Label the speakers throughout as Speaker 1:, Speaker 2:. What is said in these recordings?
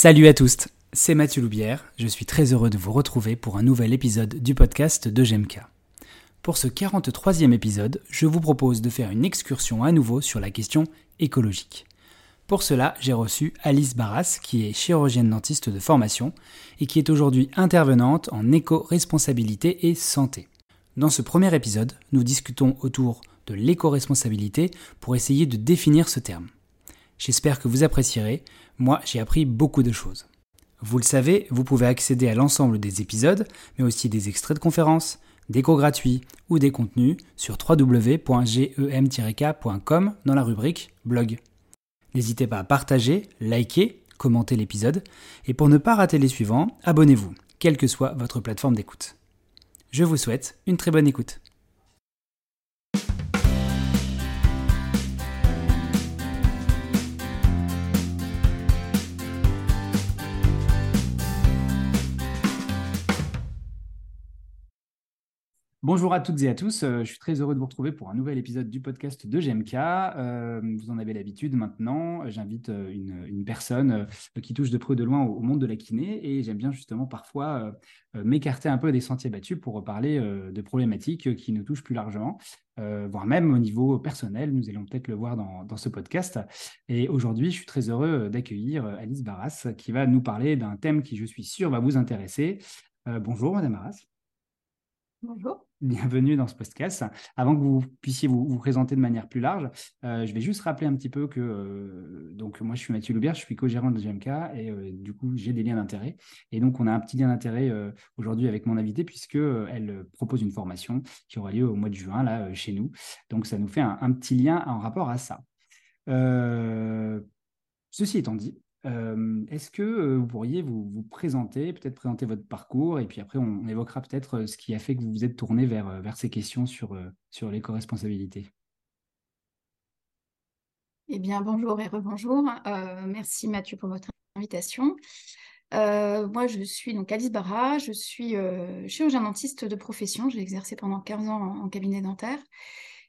Speaker 1: Salut à tous, c'est Mathieu Loubière, je suis très heureux de vous retrouver pour un nouvel épisode du podcast de GMK. Pour ce 43e épisode, je vous propose de faire une excursion à nouveau sur la question écologique. Pour cela, j'ai reçu Alice Barras, qui est chirurgienne dentiste de formation et qui est aujourd'hui intervenante en éco-responsabilité et santé. Dans ce premier épisode, nous discutons autour de l'éco-responsabilité pour essayer de définir ce terme. J'espère que vous apprécierez, moi j'ai appris beaucoup de choses. Vous le savez, vous pouvez accéder à l'ensemble des épisodes, mais aussi des extraits de conférences, des cours gratuits ou des contenus sur www.gem-k.com dans la rubrique blog. N'hésitez pas à partager, liker, commenter l'épisode, et pour ne pas rater les suivants, abonnez-vous, quelle que soit votre plateforme d'écoute. Je vous souhaite une très bonne écoute. Bonjour à toutes et à tous, euh, je suis très heureux de vous retrouver pour un nouvel épisode du podcast de GMK. Euh, vous en avez l'habitude maintenant, j'invite euh, une, personne qui touche de près ou de loin au, monde de la kiné et j'aime bien justement parfois m'écarter un peu des sentiers battus pour parler de problématiques qui nous touchent plus largement, voire même au niveau personnel, nous allons peut-être le voir dans, ce podcast. Et aujourd'hui, je suis très heureux d'accueillir Alice Barras qui va nous parler d'un thème qui, je suis sûr, va vous intéresser. bonjour Madame Barras.
Speaker 2: Bonjour.
Speaker 1: Bienvenue dans ce podcast. Avant que vous puissiez vous, présenter de manière plus large, euh, je vais juste rappeler un petit peu que euh, donc moi je suis Mathieu Loubière, je suis co-gérant de GMK et euh, du coup j'ai des liens d'intérêt. Et donc on a un petit lien d'intérêt aujourd'hui avec mon invité puisque elle propose une formation qui aura lieu au mois de juin là chez nous. Donc ça nous fait un petit lien en rapport à ça. ceci étant dit, est-ce que vous pourriez vous, présenter, peut-être présenter votre parcours, et puis après on, évoquera peut-être ce qui a fait que vous vous êtes tourné vers, vers ces questions sur, sur l'éco-responsabilité?
Speaker 2: Eh bien, bonjour et rebonjour. merci Mathieu pour votre invitation. moi, je suis donc Alice Barra, je suis chirurgien dentiste de profession. J'ai exercé pendant 15 ans en, en cabinet dentaire.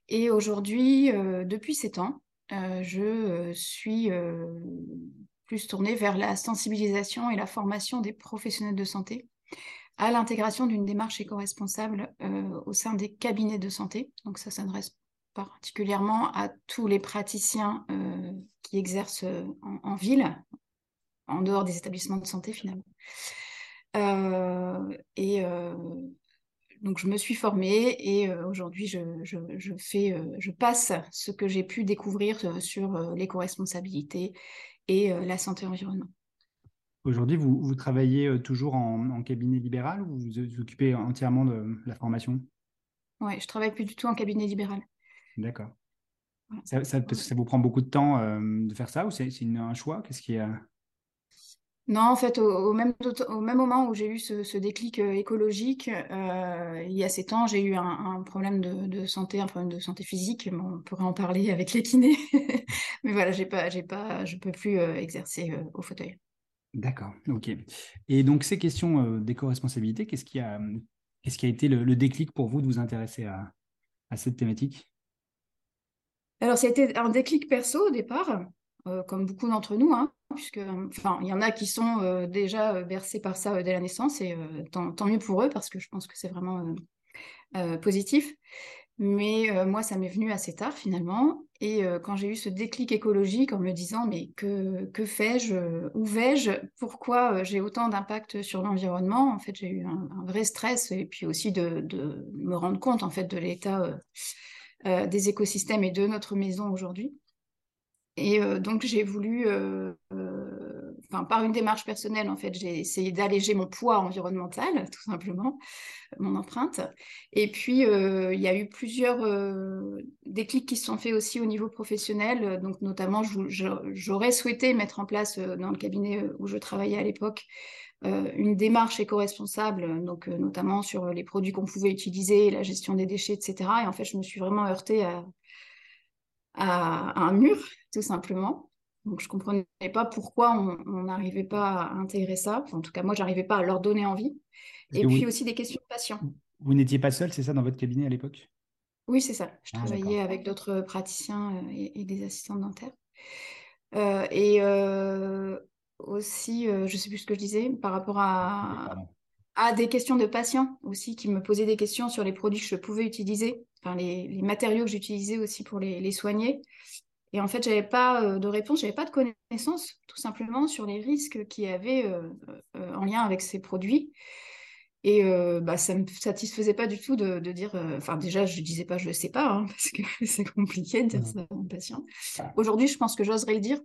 Speaker 2: Et aujourd'hui, depuis 7 ans, je suis plus tournée vers la sensibilisation et la formation des professionnels de santé à l'intégration d'une démarche éco-responsable euh, au sein des cabinets de santé. Donc ça s'adresse particulièrement à tous les praticiens euh, qui exercent euh, en, ville, en dehors des établissements de santé finalement. et donc je me suis formée et aujourd'hui je, je, passe ce que j'ai pu découvrir sur l'éco-responsabilité et euh, la santé environnement.
Speaker 1: Aujourd'hui, vous, vous, travaillez euh, toujours en, cabinet libéral ou vous vous occupez entièrement de la formation?
Speaker 2: Oui, je travaille plus du tout en cabinet libéral.
Speaker 1: D'accord. Ça, ça, vous prend beaucoup de temps euh, de faire ça ou c'est un choix? Qu'est-ce qui est
Speaker 2: non, en fait, au, même, au même moment où j'ai eu ce, déclic euh, écologique, euh, il y a sept ans, j'ai eu un, problème de, santé, un problème de santé physique. on pourrait en parler avec les kinés, mais voilà, j'ai pas, j'ai pas, je peux plus euh, exercer au fauteuil.
Speaker 1: D'accord, ok. Et donc ces questions d'éco-responsabilité, qu'est-ce qui a, qu'est-ce qui a été le, déclic pour vous de vous intéresser à, à cette thématique?
Speaker 2: Alors, ça a été un déclic perso au départ. Euh, comme beaucoup d'entre nous, hein, puisque il y en a qui sont euh, déjà euh, bercés par ça dès la naissance et tant, mieux pour eux parce que je pense que c'est vraiment positif. Mais moi, ça m'est venu assez tard finalement. Et quand j'ai eu ce déclic écologique en me disant mais que, que fais-je Où vais-je Pourquoi j'ai autant d'impact sur l'environnement En fait, j'ai eu un, vrai stress et puis aussi de, de, me rendre compte en fait de l'état des écosystèmes et de notre maison aujourd'hui. Et euh, donc, j'ai voulu, euh, euh, par une démarche personnelle, en fait, j'ai essayé d'alléger mon poids environnemental, tout simplement, mon empreinte. Et puis, il y a eu plusieurs déclics qui se sont faits aussi au niveau professionnel. Donc, notamment, j'aurais souhaité mettre en place dans le cabinet où je travaillais à l'époque une démarche éco-responsable, notamment sur les produits qu'on pouvait utiliser, la gestion des déchets, etc. Et en fait, je me suis vraiment heurtée à, à, un mur, tout simplement. Donc, je ne comprenais pas pourquoi on n'arrivait pas à intégrer ça. en tout cas, moi, j'arrivais pas à leur donner envie. et puis aussi des questions de patients.
Speaker 1: Vous n'étiez pas seul, c'est ça, dans votre cabinet à l'époque?
Speaker 2: Oui, c'est ça. Je ah, travaillais avec d'autres praticiens euh, et, des assistants dentaires. Euh, et, euh, aussi, je ne sais plus ce que je disais, par rapport à, à des questions de patients aussi qui me posaient des questions sur les produits que je pouvais utiliser, enfin les, matériaux que j'utilisais aussi pour les, soigner. Et en fait, j'avais pas euh, de réponse, j'avais pas de connaissance, tout simplement, sur les risques qu'il y avait euh, euh, en lien avec ces produits. Et bah, ça ne me satisfaisait pas du tout de, dire. Enfin, déjà, je ne disais pas je ne sais pas, hein, parce que c'est compliqué de dire ça à un patient. Aujourd'hui, je pense que j'oserais le dire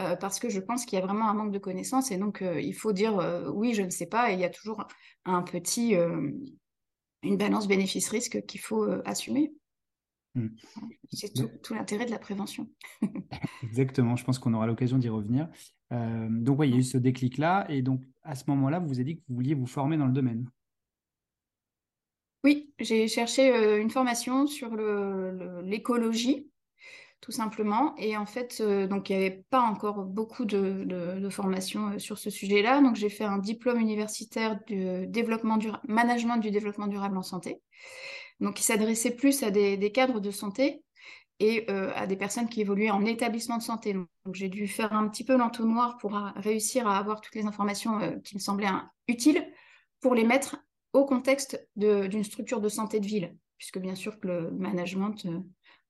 Speaker 2: euh, parce que je pense qu'il y a vraiment un manque de connaissances et donc il faut dire oui, je ne sais pas et il y a toujours un petit, une balance bénéfice-risque qu'il faut assumer. Hmm. C'est tout, l'intérêt de la prévention.
Speaker 1: Exactement, je pense qu'on aura l'occasion d'y revenir. donc, oui, il y a eu ce déclic-là, et donc à ce moment-là, vous vous avez dit que vous vouliez vous former dans le domaine.
Speaker 2: Oui, j'ai cherché une formation sur l'écologie tout simplement. Et en fait, euh, donc il n'y avait pas encore beaucoup de, de, formation euh, sur ce sujet-là. Donc j'ai fait un diplôme universitaire de développement du management du développement durable en santé. Donc il s'adressait plus à des, cadres de santé et euh, à des personnes qui évoluaient en établissement de santé. Donc j'ai dû faire un petit peu l'entonnoir pour réussir à avoir toutes les informations qui me semblaient hein, utiles pour les mettre au contexte d'une structure de santé de ville, puisque bien sûr que le management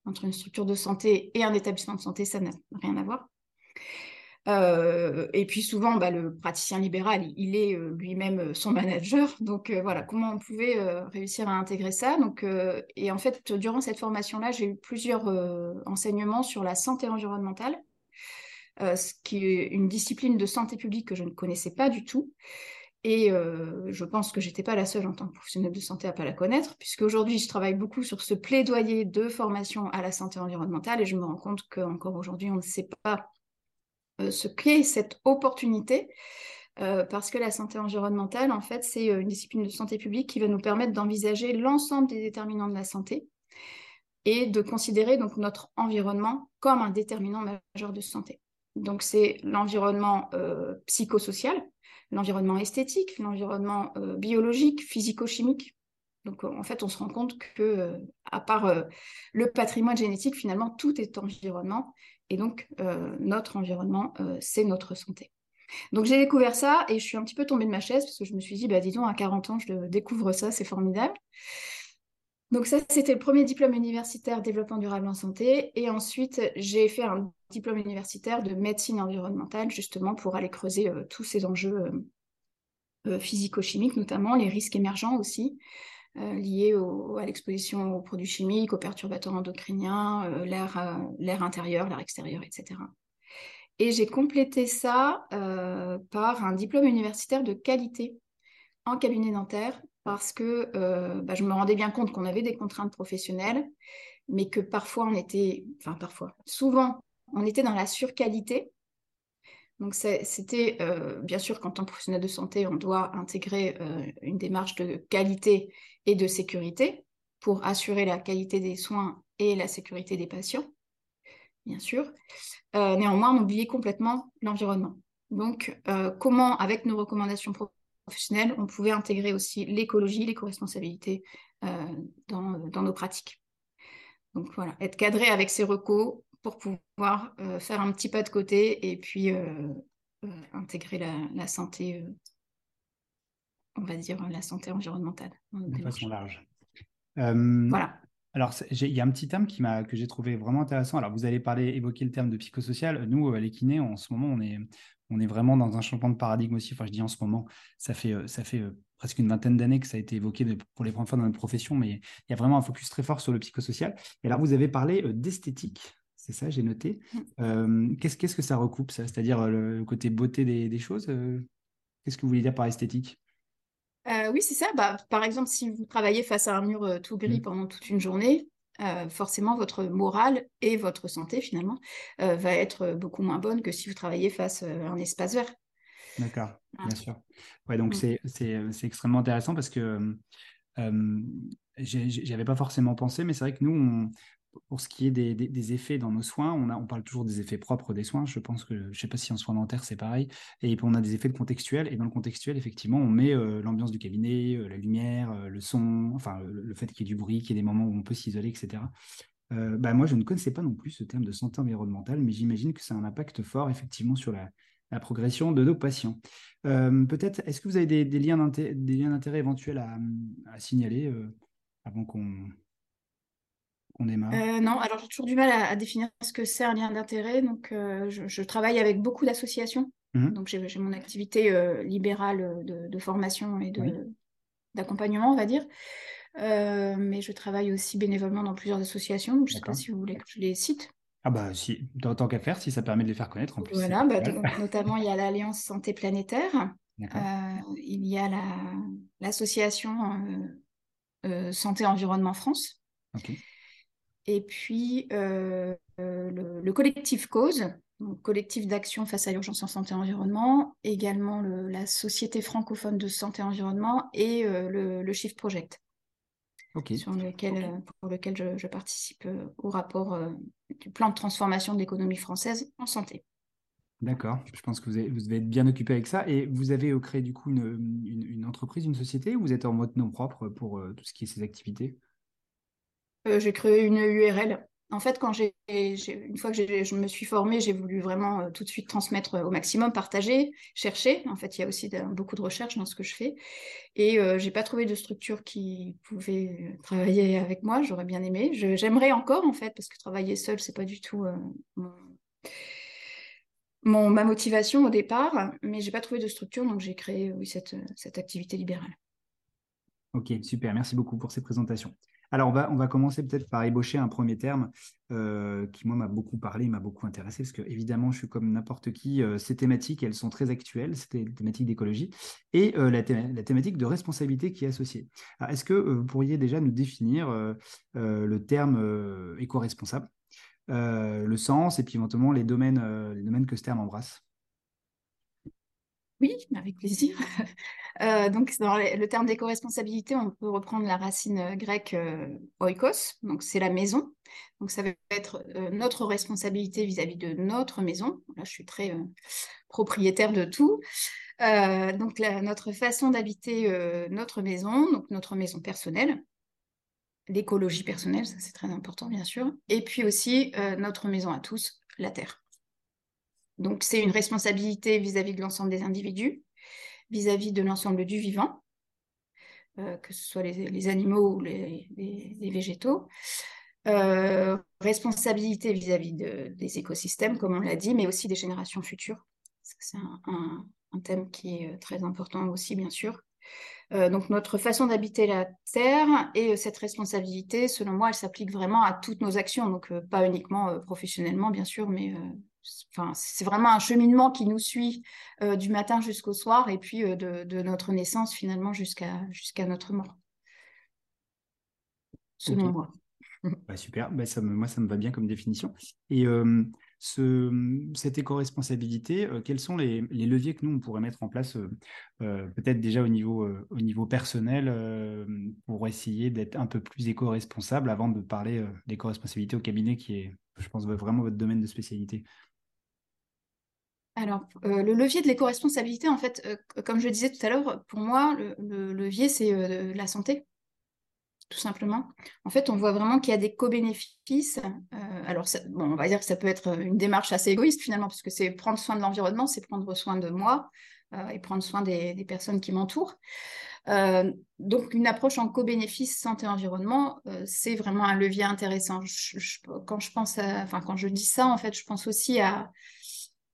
Speaker 2: entre une structure de santé et un établissement de santé, ça n'a rien à voir. Euh, et puis souvent, bah, le praticien libéral, il est euh, lui-même euh, son manager. Donc voilà, comment on pouvait réussir à intégrer ça? Et en fait, durant cette formation-là, j'ai eu plusieurs enseignements sur la santé environnementale, ce qui est une discipline de santé publique que je ne connaissais pas du tout. Et euh, je pense que j'étais pas la seule en tant que professionnelle de santé à pas la connaître, puisque aujourd'hui je travaille beaucoup sur ce plaidoyer de formation à la santé environnementale et je me rends compte qu'encore aujourd'hui on ne sait pas euh, ce qu'est cette opportunité, euh, parce que la santé environnementale, en fait, c'est une discipline de santé publique qui va nous permettre d'envisager l'ensemble des déterminants de la santé et de considérer donc notre environnement comme un déterminant majeur de santé. Donc c'est l'environnement psychosocial, l'environnement esthétique, l'environnement euh, biologique, physico-chimique. Donc euh, en fait, on se rend compte que euh, à part le patrimoine génétique, finalement, tout est environnement. Et donc notre environnement, c'est notre santé. Donc j'ai découvert ça et je suis un petit peu tombée de ma chaise parce que je me suis dit, bah, à 40 ans, je découvre ça, c'est formidable. Donc ça, c'était le premier diplôme universitaire développement durable en santé. Et ensuite, j'ai fait un diplôme universitaire de médecine environnementale, justement, pour aller creuser euh, tous ces enjeux euh, euh, physico-chimiques, notamment les risques émergents aussi, liés à l'exposition aux produits chimiques, aux perturbateurs endocriniens, l'air intérieur, l'air extérieur, etc. Et j'ai complété ça par un diplôme universitaire de qualité en cabinet dentaire parce que euh, bah, je me rendais bien compte qu'on avait des contraintes professionnelles, mais que parfois on était, enfin parfois, souvent, on était dans la surqualité. Donc c'était, euh, bien sûr, qu'en tant que professionnel de santé, on doit intégrer euh, une démarche de qualité et de sécurité pour assurer la qualité des soins et la sécurité des patients, bien sûr. néanmoins, on oubliait complètement l'environnement. Donc, comment, avec nos recommandations on pouvait intégrer aussi l'écologie, l'éco-responsabilité euh, dans, nos pratiques. Donc voilà, être cadré avec ces recos pour pouvoir euh, faire un petit pas de côté et puis euh, intégrer la, santé, on va dire la santé environnementale.
Speaker 1: De façon large. voilà. Alors, il y a un petit terme qui que j'ai trouvé vraiment intéressant. Alors, vous allez parler, évoquer le terme de psychosocial. Nous, les kinés, en ce moment, on est, on est vraiment dans un changement de paradigme aussi. Enfin, je dis en ce moment, ça fait, euh, ça fait euh, presque une vingtaine d'années que ça a été évoqué pour les premières fois dans notre profession, mais il y a vraiment un focus très fort sur le psychosocial. Et là, vous avez parlé euh, d'esthétique. C'est ça, j'ai noté. Mm. qu'est-ce, qu'est-ce que ça recoupe, ça? C'est-à-dire le, côté beauté des, choses Qu'est-ce que vous voulez dire par esthétique?
Speaker 2: Oui, c'est ça. Bah, par exemple, si vous travaillez face à un mur tout gris mm. pendant toute une journée, euh, forcément votre morale et votre santé finalement euh, va être beaucoup moins bonne que si vous travaillez face euh, à un espace vert.
Speaker 1: D'accord, bien sûr. Ouais, donc mm. c'est extrêmement intéressant parce que euh, j'avais pas forcément pensé, mais c'est vrai que nous, on, pour ce qui est des, effets dans nos soins, on, parle toujours des effets propres des soins. Je pense que, je ne sais pas si en soins dentaires c'est pareil. Et puis on a des effets de contextuel. Et dans le contextuel, effectivement, on met euh, l'ambiance du cabinet, euh, la lumière, euh, le son, enfin le, fait qu'il y ait du bruit, qu'il y ait des moments où on peut s'isoler, etc. bah, moi, je ne connaissais pas non plus ce terme de santé environnementale, mais j'imagine que ça a un impact fort effectivement sur la progression de nos patients. Peut-être, est-ce que vous avez des, liens d'intérêt éventuels à, signaler avant qu'on démarre
Speaker 2: Non, alors j'ai toujours du mal à, définir ce que c'est un lien d'intérêt. Donc, je, travaille avec beaucoup d'associations. Mmh donc, j'ai mon activité libérale de, formation et d'accompagnement, on va dire. Euh, mais je travaille aussi bénévolement dans plusieurs associations. Donc je ne sais pas si vous voulez que je les cite.
Speaker 1: Ah bah si, tant qu'à faire, si ça permet de les faire connaître en plus.
Speaker 2: Voilà, bah, notamment il y a l'Alliance Santé Planétaire, euh, il y a l'association euh, Santé Environnement France, et puis le, le, collectif Cause, donc, collectif d'action face à l'urgence en santé et environnement, également la Société francophone de santé et environnement et le, le Shift Project. Sur lequel, euh, pour lequel je, participe euh, au rapport euh, du plan de transformation de l'économie française en santé.
Speaker 1: D'accord, je pense que vous, avez, vous devez être bien occupé avec ça. Et vous avez créé du coup une, une, entreprise, une société, ou vous êtes en mode nom propre pour tout ce qui est ces activités?
Speaker 2: J'ai créé une URL en fait, quand j'ai, une fois que je me suis formée, j'ai voulu vraiment euh, tout de suite transmettre au maximum, partager, chercher. En fait, il y a aussi beaucoup de recherche dans ce que je fais. Et euh, j'ai pas trouvé de structure qui pouvait travailler avec moi. J'aurais bien aimé. j'aimerais encore, en fait, parce que travailler seul, c'est pas du tout euh, mon, ma motivation au départ. Mais j'ai pas trouvé de structure, donc j'ai créé oui, cette, cette activité libérale.
Speaker 1: Ok, super. Merci beaucoup pour ces présentations. Alors, on va, commencer peut-être par ébaucher un premier terme euh, qui, moi, m'a beaucoup parlé, m'a beaucoup intéressé, parce que, évidemment, je suis comme n'importe qui, euh, ces thématiques, elles sont très actuelles, ces thématiques d'écologie, et euh, la, thématique de responsabilité qui est associée. Est-ce que vous pourriez déjà nous définir le terme éco-responsable, le sens, et puis éventuellement les domaines, les domaines que ce terme embrasse?
Speaker 2: Oui, avec plaisir. Euh, donc, dans le terme d'éco-responsabilité, on peut reprendre la racine euh, grecque euh, oikos, donc c'est la maison. Donc, ça veut être notre responsabilité vis-à-vis de notre maison. Là, je suis très propriétaire de tout. donc, notre façon d'habiter notre maison, donc notre maison personnelle, l'écologie personnelle, ça c'est très important, bien sûr. Et puis aussi notre maison à tous, la terre. Donc, c'est une responsabilité vis-à-vis de l'ensemble des individus, vis-à-vis de l'ensemble du vivant, euh, que ce soit les, animaux ou les, végétaux. Euh, responsabilité vis-à-vis des écosystèmes, comme on l'a dit, mais aussi des générations futures. C'est un, thème qui est euh, très important aussi, bien sûr. donc notre façon d'habiter la Terre et cette responsabilité, selon moi, elle s'applique vraiment à toutes nos actions, donc pas uniquement professionnellement, bien sûr, mais c'est vraiment un cheminement qui nous suit euh, du matin jusqu'au soir et puis euh, de, notre naissance finalement jusqu'à jusqu'à notre mort. Selon moi.
Speaker 1: Bah, super, bah, ça moi ça me va bien comme définition. Et euh, ce, cette éco-responsabilité, quels sont les, leviers que nous on pourrait mettre en place, peut-être déjà au niveau, au niveau personnel, pour essayer d'être un peu plus éco-responsable avant de parler d'éco-responsabilité au cabinet qui est, je pense, vraiment votre domaine de spécialité?
Speaker 2: Alors, euh, le levier de l'éco-responsabilité, en fait, euh, comme je disais tout à l'heure, pour moi, le, levier, c'est euh, la santé, tout simplement. En fait, on voit vraiment qu'il y a des co-bénéfices. alors, on va dire que ça peut être une démarche assez égoïste, finalement, parce que c'est prendre soin de l'environnement, c'est prendre soin de moi et prendre soin des, personnes qui m'entourent. donc, une approche en co-bénéfice santé-environnement, c'est vraiment un levier intéressant. quand je pense enfin, quand je dis ça, en fait, je pense aussi à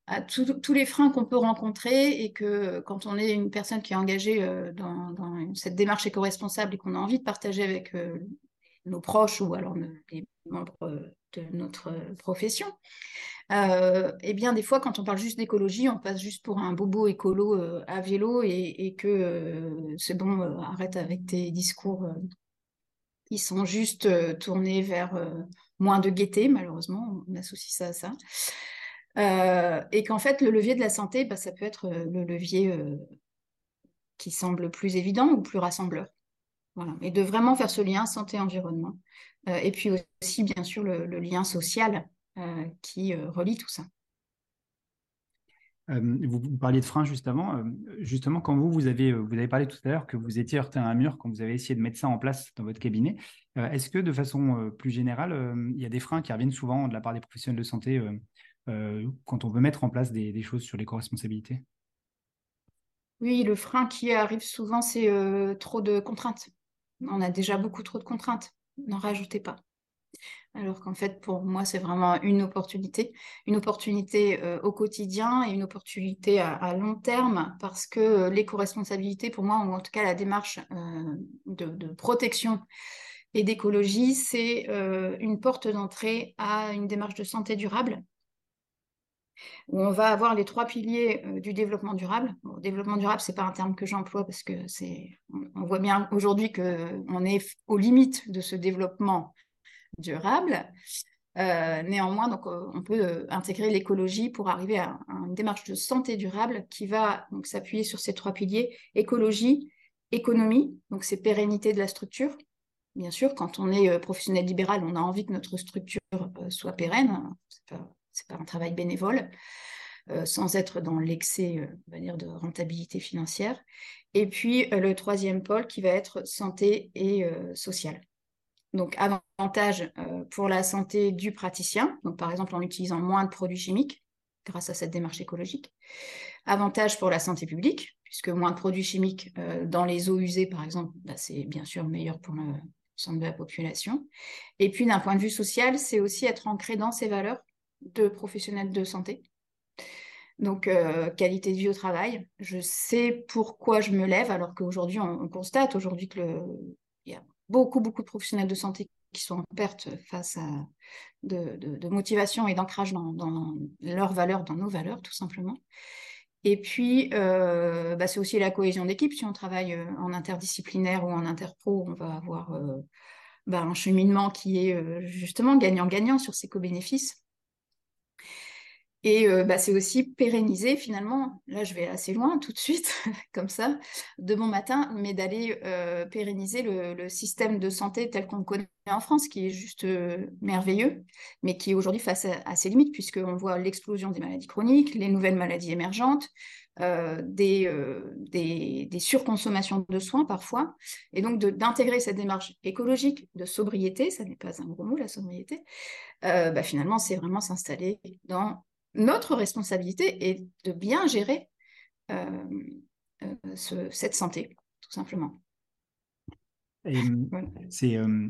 Speaker 2: à tous les freins qu'on peut rencontrer et que quand on est une personne qui est engagée euh, dans, cette démarche éco-responsable et qu'on a envie de partager avec euh, nos proches ou alors les membres de notre profession, euh, eh bien des fois quand on parle juste d'écologie, on passe juste pour un bobo écolo à vélo et, que c'est bon, arrête avec tes discours qui sont juste tournés vers moins de gaieté, malheureusement, on associe ça à ça. Euh, et qu'en fait, le levier de la santé, bah, ça peut être euh, le levier euh, qui semble plus évident ou plus rassembleur. Voilà. Et de vraiment faire ce lien santé-environnement. et puis aussi, bien sûr, le, lien social qui relie tout ça.
Speaker 1: vous, parliez de frein juste avant. justement, quand vous, vous avez, vous avez parlé tout à l'heure que vous étiez heurté à un mur quand vous avez essayé de mettre ça en place dans votre cabinet. Est-ce que de façon plus générale, il y a des freins qui reviennent souvent de la part des professionnels de santé quand on veut mettre en place des, choses sur l'éco-responsabilité
Speaker 2: Oui, le frein qui arrive souvent, c'est trop de contraintes. On a déjà beaucoup trop de contraintes. N'en rajoutez pas. Alors qu'en fait, pour moi, c'est vraiment une opportunité, une opportunité euh, au quotidien et une opportunité à, long terme, parce que euh, l'éco-responsabilité, pour moi, ou en tout cas la démarche euh, de, protection et d'écologie, c'est une porte d'entrée à une démarche de santé durable, où on va avoir les trois piliers du développement durable. développement durable, c'est pas un terme que j'emploie parce que c'est, on voit bien aujourd'hui que on est aux limites de ce développement durable. Euh, néanmoins, euh, on peut euh, intégrer l'écologie pour arriver à, une démarche de santé durable qui va s'appuyer sur ces trois piliers écologie, économie, donc c'est pérennité de la structure. Bien sûr, quand on est professionnel libéral, on a envie que notre structure soit pérenne. Pas, pas un travail bénévole, sans être dans l'excès, dire, de rentabilité financière. Et puis le troisième pôle qui va être santé et sociale. Donc, avantage euh, pour la santé du praticien, donc par exemple en utilisant moins de produits chimiques grâce à cette démarche écologique. Avantage pour la santé publique, puisque moins de produits chimiques euh, dans les eaux usées, par exemple, bah, c'est bien sûr meilleur pour l'ensemble de la population. Et puis, d'un point de vue social, c'est aussi être ancré dans ces valeurs de professionnels de santé. Donc, euh, qualité de vie au travail. Je sais pourquoi je me lève, alors qu'aujourd'hui, on, constate aujourd'hui y a beaucoup, beaucoup de professionnels de santé qui sont en perte face à de, motivation et d'ancrage dans, leurs valeurs, dans nos valeurs, tout simplement. Et puis, euh, bah, c'est aussi la cohésion d'équipe. Si on travaille euh, en interdisciplinaire ou en interpro, on va avoir bah, un cheminement qui est justement gagnant-gagnant sur ces co-bénéfices. Et euh, bah, c'est aussi pérenniser finalement, là je vais assez loin tout de suite, comme ça, de bon matin, mais d'aller euh, pérenniser le, système de santé tel qu'on le connaît en France, qui est juste euh, merveilleux, mais qui est aujourd'hui face à, ses limites, puisqu'on voit l'explosion des maladies chroniques, les nouvelles maladies émergentes, des, surconsommations de soins parfois, et donc d'intégrer cette démarche écologique de sobriété, ça n'est pas un gros mot la sobriété, bah, finalement c'est vraiment s'installer dans notre responsabilité est de bien gérer euh, euh, cette santé, tout simplement.
Speaker 1: c'est, euh,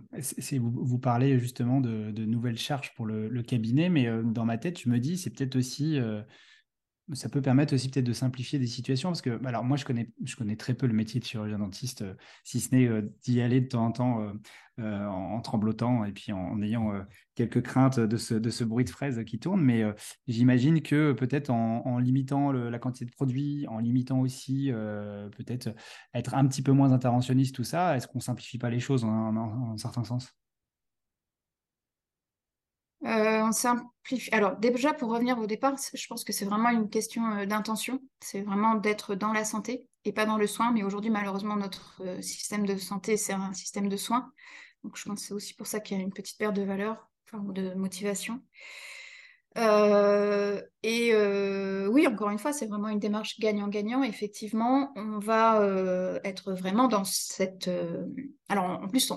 Speaker 1: vous, parlez justement de, nouvelles charges pour le, cabinet, mais dans ma tête, je me dis, c'est peut-être aussi ça peut permettre aussi peut-être de simplifier des situations parce que, alors moi, je connais, je connais très peu le métier de chirurgien dentiste, euh, si ce n'est euh, d'y aller de temps en temps euh, en, tremblotant et puis en, ayant quelques craintes de ce, de ce, bruit de fraise qui tourne. Mais j'imagine que peut-être en, limitant la quantité de produits, en limitant aussi peut-être être un petit peu moins interventionniste, tout ça, est-ce qu'on simplifie pas les choses en un certain sens
Speaker 2: euh, on simplifie. Alors déjà pour revenir au départ, je pense que c'est vraiment une question euh, d'intention. C'est vraiment d'être dans la santé et pas dans le soin. Mais aujourd'hui, malheureusement, notre euh, système de santé, c'est un système de soins. Donc je pense que c'est aussi pour ça qu'il y a une petite perte de valeur, enfin, ou de motivation. et oui, encore une fois, c'est vraiment une démarche gagnant-gagnant. Effectivement, on va être vraiment dans cette. Alors, en plus,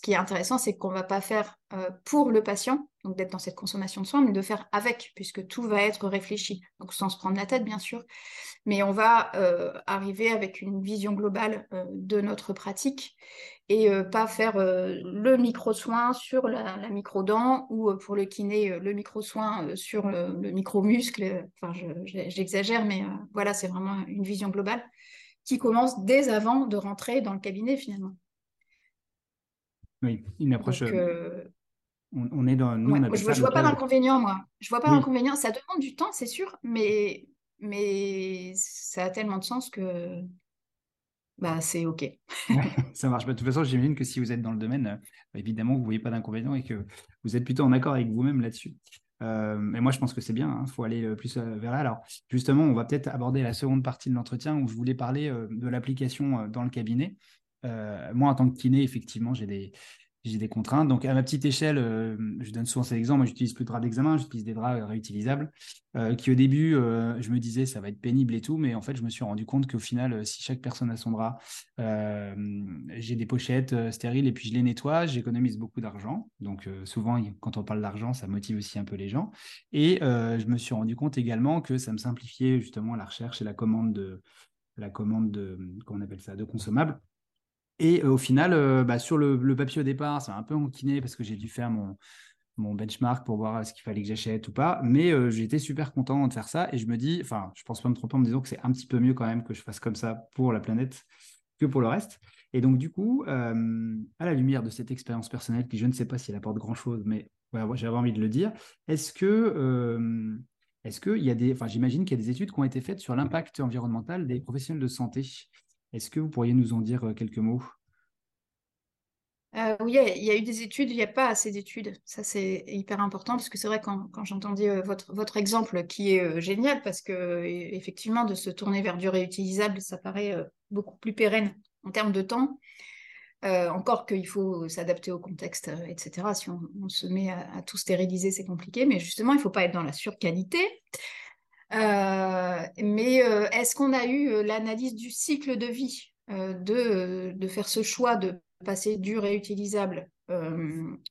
Speaker 2: ce qui est intéressant, c'est qu'on ne va pas faire euh, pour le patient, donc d'être dans cette consommation de soins, mais de faire avec, puisque tout va être réfléchi. Donc sans se prendre la tête, bien sûr, mais on va euh, arriver avec une vision globale euh, de notre pratique et pas faire le micro-soin sur la, micro-dent ou pour le kiné, le micro-soin sur le, micro-muscle. Enfin, j'exagère, mais voilà, c'est vraiment une vision globale qui commence dès avant de rentrer dans le cabinet finalement.
Speaker 1: Oui, une approche. Euh, euh, on, est dans. Nous,
Speaker 2: je ne vois pas d'inconvénient, moi. Je vois pas d'inconvénient. Ça demande du temps, c'est sûr, mais, mais ça a tellement de sens que bah, c'est OK.
Speaker 1: ça marche. Bah, de toute façon, j'imagine que si vous êtes dans le domaine, euh, évidemment, vous ne voyez pas d'inconvénient et que vous êtes plutôt en accord avec vous-même là-dessus. Euh, mais moi, je pense que c'est bien. Il hein. faut aller plus vers là. Alors, justement, on va peut-être aborder la seconde partie de l'entretien où je voulais parler de l'application dans le cabinet. moi, en tant que kiné, effectivement, j'ai des, j'ai des contraintes. Donc, à ma petite échelle, euh, je donne souvent cet exemple. Moi, j'utilise plus de draps d'examen, j'utilise des draps réutilisables, euh, qui au début, euh, je me disais, ça va être pénible et tout, mais en fait, je me suis rendu compte qu'au final, si chaque personne a son drap, j'ai des pochettes stériles et puis je les nettoie, j'économise beaucoup d'argent. Donc, souvent, quand on parle d'argent, ça motive aussi un peu les gens. Et je me suis rendu compte également que ça me simplifiait justement la recherche et la commande de la commande de, comment on appelle ça, de consommables. Et au final, bah, sur le, papier au départ, c'est un peu enquiné parce que j'ai dû faire mon, benchmark pour voir ce qu'il fallait que j'achète ou pas. Mais j'étais super content de faire ça. Et je me dis, enfin, je pense pas me tromper en me disant que c'est un petit peu mieux quand même que je fasse comme ça pour la planète que pour le reste. Et donc, du coup, à la lumière de cette expérience personnelle, qui je ne sais pas si elle apporte grand-chose, mais voilà, j'avais envie de le dire, est-ce que... est-ce qu'il y a des, enfin, j'imagine qu'il y a des études qui ont été faites sur l'impact environnemental des professionnels de santé? Est-ce que vous pourriez nous en dire euh, quelques mots?
Speaker 2: Euh, oui, il y, a eu des études, il n'y a pas assez d'études. Ça, c'est hyper important parce que c'est vrai quand, quand j'entendais euh, votre, exemple qui est génial parce que effectivement de se tourner vers du réutilisable, ça paraît beaucoup plus pérenne en termes de temps. encore qu'il faut s'adapter au contexte, etc. Si on, se met à, à tout stériliser, c'est compliqué. Mais justement, il ne faut pas être dans la surqualité. Euh, mais euh, est-ce qu'on a eu euh, l'analyse du cycle de vie de, faire ce choix de passer du réutilisable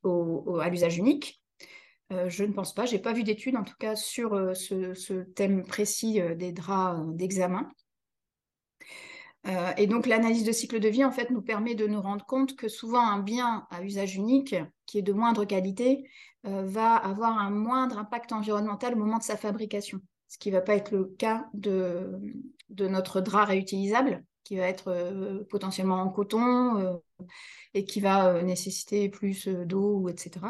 Speaker 2: au, à l'usage unique? Je ne pense pas. J'ai pas vu d'études, en tout cas, sur ce, ce, thème précis des draps d'examen. et donc l'analyse de cycle de vie, en fait, nous permet de nous rendre compte que souvent un bien à usage unique, qui est de moindre qualité, va avoir un moindre impact environnemental au moment de sa fabrication ce qui ne va pas être le cas de, notre drap réutilisable, qui va être euh, potentiellement en coton euh, et qui va euh, nécessiter plus d'eau, etc.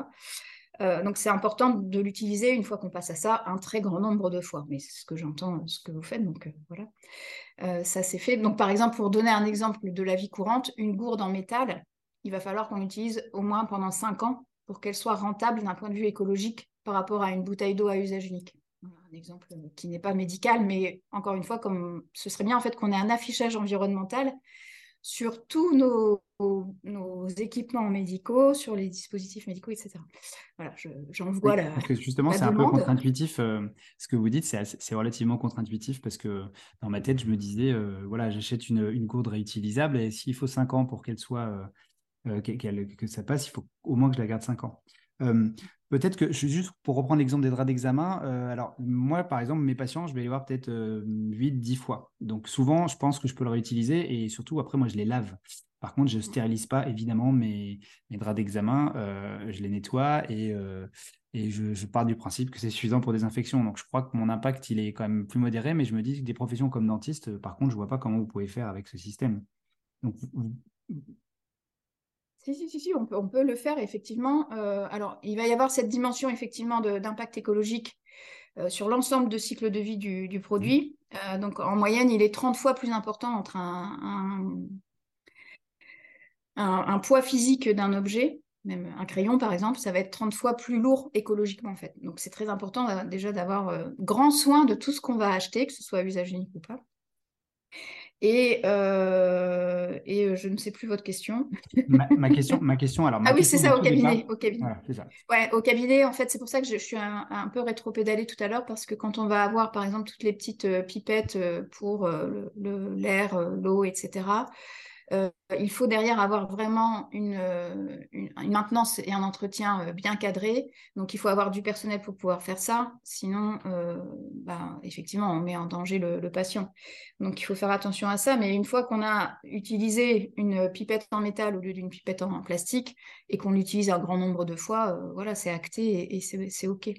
Speaker 2: donc c'est important de l'utiliser une fois qu'on passe à ça un très grand nombre de fois. Mais c'est ce que j'entends, ce que vous faites, donc voilà. ça c'est fait. Donc par exemple, pour donner un exemple de la vie courante, une gourde en métal, il va falloir qu'on l'utilise au moins pendant 5 ans pour qu'elle soit rentable d'un point de vue écologique par rapport à une bouteille d'eau à usage unique un exemple qui n'est pas médical, mais encore une fois, comme ce serait bien en fait qu'on ait un affichage environnemental sur tous nos, nos, équipements médicaux, sur les dispositifs médicaux, etc. Voilà, j'en vois la.
Speaker 1: Parce que justement, c'est un peu contre-intuitif. Euh, ce que vous dites, c'est relativement contre-intuitif parce que dans ma tête, je me disais, euh, voilà, j'achète une, une, gourde réutilisable et s'il faut 5 ans pour qu'elle soit. Euh, que ça passe, il faut au moins que je la garde 5 ans. Peut-être que, juste pour reprendre l'exemple des draps d'examen, alors moi, par exemple, mes patients, je vais les voir peut-être 8-10 euh, fois. Donc souvent, je pense que je peux le réutiliser et surtout, après, moi, je les lave. Par contre, je ne stérilise pas, évidemment, mes, draps d'examen. Je les nettoie et, je, pars du principe que c'est suffisant pour des infections. Donc je crois que mon impact, il est quand même plus modéré, mais je me dis que des professions comme dentiste, par contre, je ne vois pas comment vous pouvez faire avec ce système. Donc,
Speaker 2: si, si, si, si on, peut, on peut le faire effectivement. Euh, alors, il va y avoir cette dimension effectivement d'impact écologique euh, sur l'ensemble de cycle de vie du, produit. Euh, donc, en moyenne, il est 30 fois plus important entre un, un, poids physique d'un objet, même un crayon par exemple, ça va être 30 fois plus lourd écologiquement en fait. Donc, c'est très important déjà d'avoir grand soin de tout ce qu'on va acheter, que ce soit à usage unique ou pas. Et, euh, et euh, je ne sais plus votre question.
Speaker 1: ma, question, ma question, alors.
Speaker 2: ah oui, c'est ça, au cabinet. Au cabinet. Ouais, au cabinet, en fait, c'est pour ça que je, suis un, un peu rétro-pédalée tout à l'heure, parce que quand on va avoir, par exemple, toutes les petites euh, pipettes pour l'air, l'eau, etc., euh, il faut derrière avoir vraiment une, euh, maintenance et un entretien euh, bien cadré. Donc, il faut avoir du personnel pour pouvoir faire ça. Sinon, bah, effectivement, on met en danger le, patient. Donc, il faut faire attention à ça. Mais une fois qu'on a utilisé une pipette en métal au lieu d'une pipette en, plastique et qu'on l'utilise un grand nombre de fois, voilà, c'est acté et c'est OK.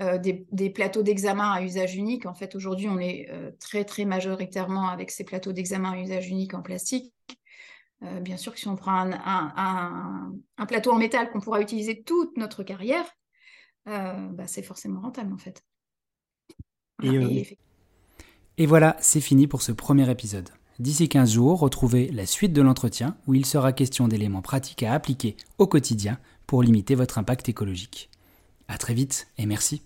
Speaker 2: Euh, des, plateaux d'examen à usage unique. En fait, aujourd'hui, on est euh, très, très majoritairement avec ces plateaux d'examen à usage unique en plastique. Euh, bien sûr que si on prend un, plateau en métal qu'on pourra utiliser toute notre carrière, bah, c'est forcément rentable, en fait.
Speaker 1: et, et voilà, c'est fini pour ce premier épisode. D'ici 15 jours, retrouvez la suite de l'entretien où il sera question d'éléments pratiques à appliquer au quotidien pour limiter votre impact écologique. À très vite et merci.